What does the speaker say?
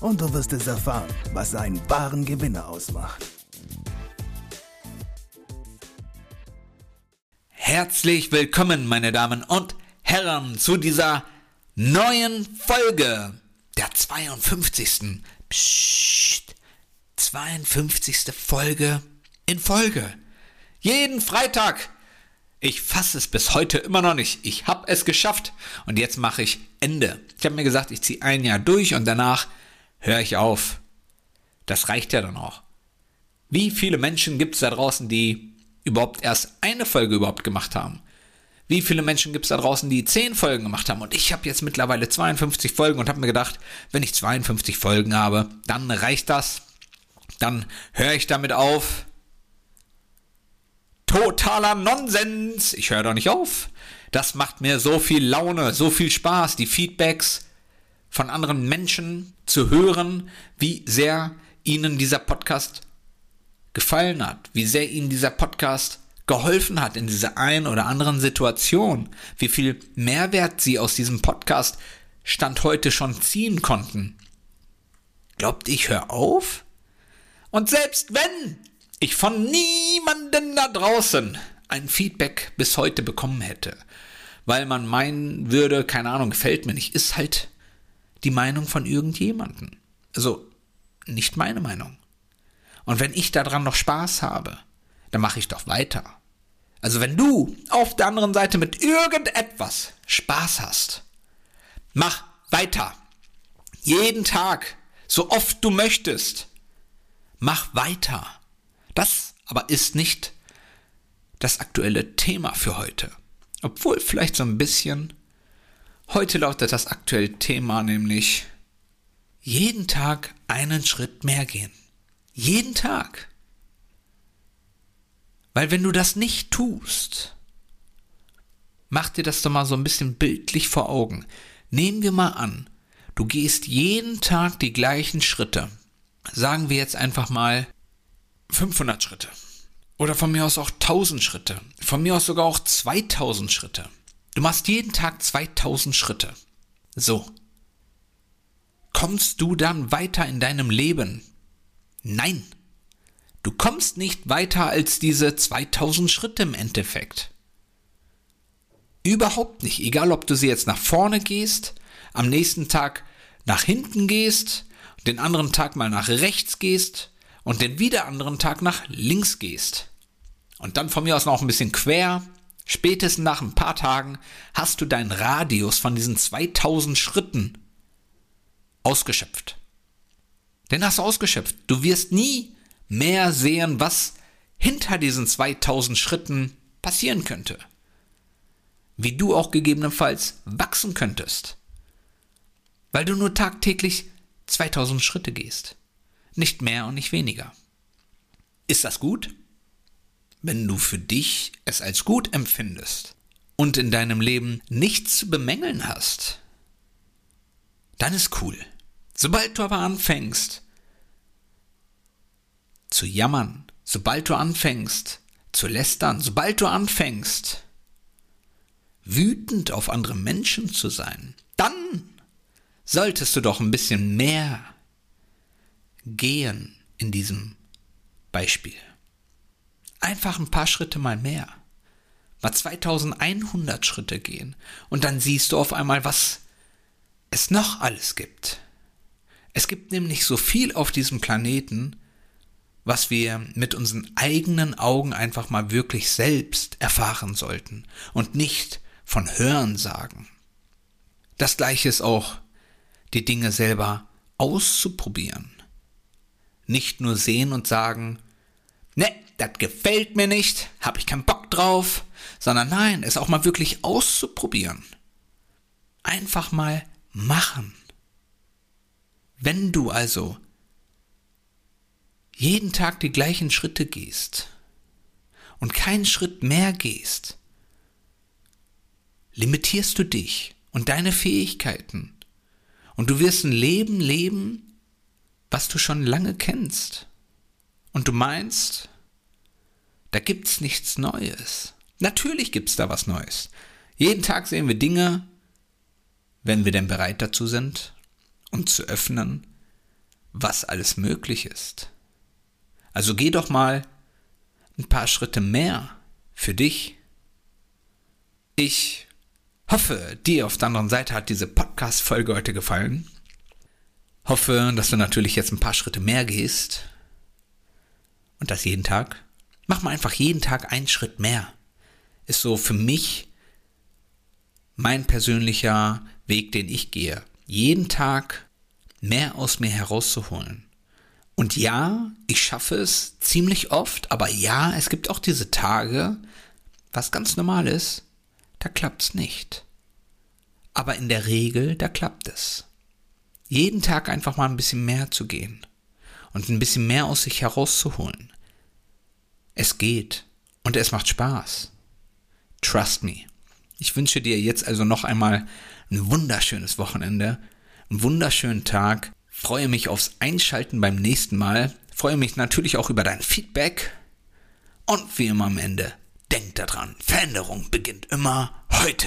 und du wirst es erfahren, was einen wahren Gewinner ausmacht. Herzlich willkommen, meine Damen und Herren, zu dieser neuen Folge der 52. Psst, 52. Folge in Folge. Jeden Freitag. Ich fasse es bis heute immer noch nicht. Ich habe es geschafft und jetzt mache ich Ende. Ich habe mir gesagt, ich ziehe ein Jahr durch und danach höre ich auf. Das reicht ja dann auch. Wie viele Menschen gibt es da draußen, die überhaupt erst eine Folge überhaupt gemacht haben? Wie viele Menschen gibt es da draußen, die zehn Folgen gemacht haben? Und ich habe jetzt mittlerweile 52 Folgen und habe mir gedacht, wenn ich 52 Folgen habe, dann reicht das. Dann höre ich damit auf. Totaler Nonsens. Ich höre doch nicht auf. Das macht mir so viel Laune, so viel Spaß. Die Feedbacks, von anderen Menschen zu hören, wie sehr ihnen dieser Podcast gefallen hat, wie sehr ihnen dieser Podcast geholfen hat in dieser einen oder anderen Situation, wie viel Mehrwert sie aus diesem Podcast Stand heute schon ziehen konnten. Glaubt ich, hör auf? Und selbst wenn ich von niemanden da draußen ein Feedback bis heute bekommen hätte, weil man meinen würde, keine Ahnung, gefällt mir nicht, ist halt die Meinung von irgendjemanden. Also nicht meine Meinung. Und wenn ich daran noch Spaß habe, dann mache ich doch weiter. Also wenn du auf der anderen Seite mit irgendetwas Spaß hast, mach weiter. Jeden Tag, so oft du möchtest. Mach weiter. Das aber ist nicht das aktuelle Thema für heute. Obwohl vielleicht so ein bisschen Heute lautet das aktuelle Thema nämlich jeden Tag einen Schritt mehr gehen. Jeden Tag. Weil wenn du das nicht tust, mach dir das doch mal so ein bisschen bildlich vor Augen. Nehmen wir mal an, du gehst jeden Tag die gleichen Schritte. Sagen wir jetzt einfach mal 500 Schritte. Oder von mir aus auch 1000 Schritte. Von mir aus sogar auch 2000 Schritte. Du machst jeden Tag 2000 Schritte. So. Kommst du dann weiter in deinem Leben? Nein. Du kommst nicht weiter als diese 2000 Schritte im Endeffekt. Überhaupt nicht. Egal, ob du sie jetzt nach vorne gehst, am nächsten Tag nach hinten gehst, den anderen Tag mal nach rechts gehst und den wieder anderen Tag nach links gehst. Und dann von mir aus noch ein bisschen quer Spätestens nach ein paar Tagen hast du deinen Radius von diesen 2000 Schritten ausgeschöpft. Den hast du ausgeschöpft. Du wirst nie mehr sehen, was hinter diesen 2000 Schritten passieren könnte. Wie du auch gegebenenfalls wachsen könntest. Weil du nur tagtäglich 2000 Schritte gehst. Nicht mehr und nicht weniger. Ist das gut? Wenn du für dich es als gut empfindest und in deinem Leben nichts zu bemängeln hast, dann ist cool. Sobald du aber anfängst zu jammern, sobald du anfängst zu lästern, sobald du anfängst wütend auf andere Menschen zu sein, dann solltest du doch ein bisschen mehr gehen in diesem Beispiel. Einfach ein paar Schritte mal mehr. Mal 2100 Schritte gehen. Und dann siehst du auf einmal, was es noch alles gibt. Es gibt nämlich so viel auf diesem Planeten, was wir mit unseren eigenen Augen einfach mal wirklich selbst erfahren sollten und nicht von Hören sagen. Das gleiche ist auch, die Dinge selber auszuprobieren. Nicht nur sehen und sagen, ne, das gefällt mir nicht, habe ich keinen Bock drauf, sondern nein, es auch mal wirklich auszuprobieren. Einfach mal machen. Wenn du also jeden Tag die gleichen Schritte gehst und keinen Schritt mehr gehst, limitierst du dich und deine Fähigkeiten. Und du wirst ein Leben leben, was du schon lange kennst. Und du meinst, da gibt's nichts Neues. Natürlich gibt's da was Neues. Jeden Tag sehen wir Dinge, wenn wir denn bereit dazu sind, um zu öffnen, was alles möglich ist. Also geh doch mal ein paar Schritte mehr für dich. Ich hoffe, dir auf der anderen Seite hat diese Podcast-Folge heute gefallen. Hoffe, dass du natürlich jetzt ein paar Schritte mehr gehst. Und das jeden Tag. Mach mal einfach jeden Tag einen Schritt mehr. Ist so für mich mein persönlicher Weg, den ich gehe. Jeden Tag mehr aus mir herauszuholen. Und ja, ich schaffe es ziemlich oft, aber ja, es gibt auch diese Tage, was ganz normal ist, da klappt's nicht. Aber in der Regel, da klappt es. Jeden Tag einfach mal ein bisschen mehr zu gehen und ein bisschen mehr aus sich herauszuholen. Es geht und es macht Spaß. Trust me. Ich wünsche dir jetzt also noch einmal ein wunderschönes Wochenende, einen wunderschönen Tag Freue mich aufs Einschalten beim nächsten Mal. Freue mich natürlich auch über dein Feedback. Und wie immer am Ende, denk daran, Veränderung beginnt immer heute.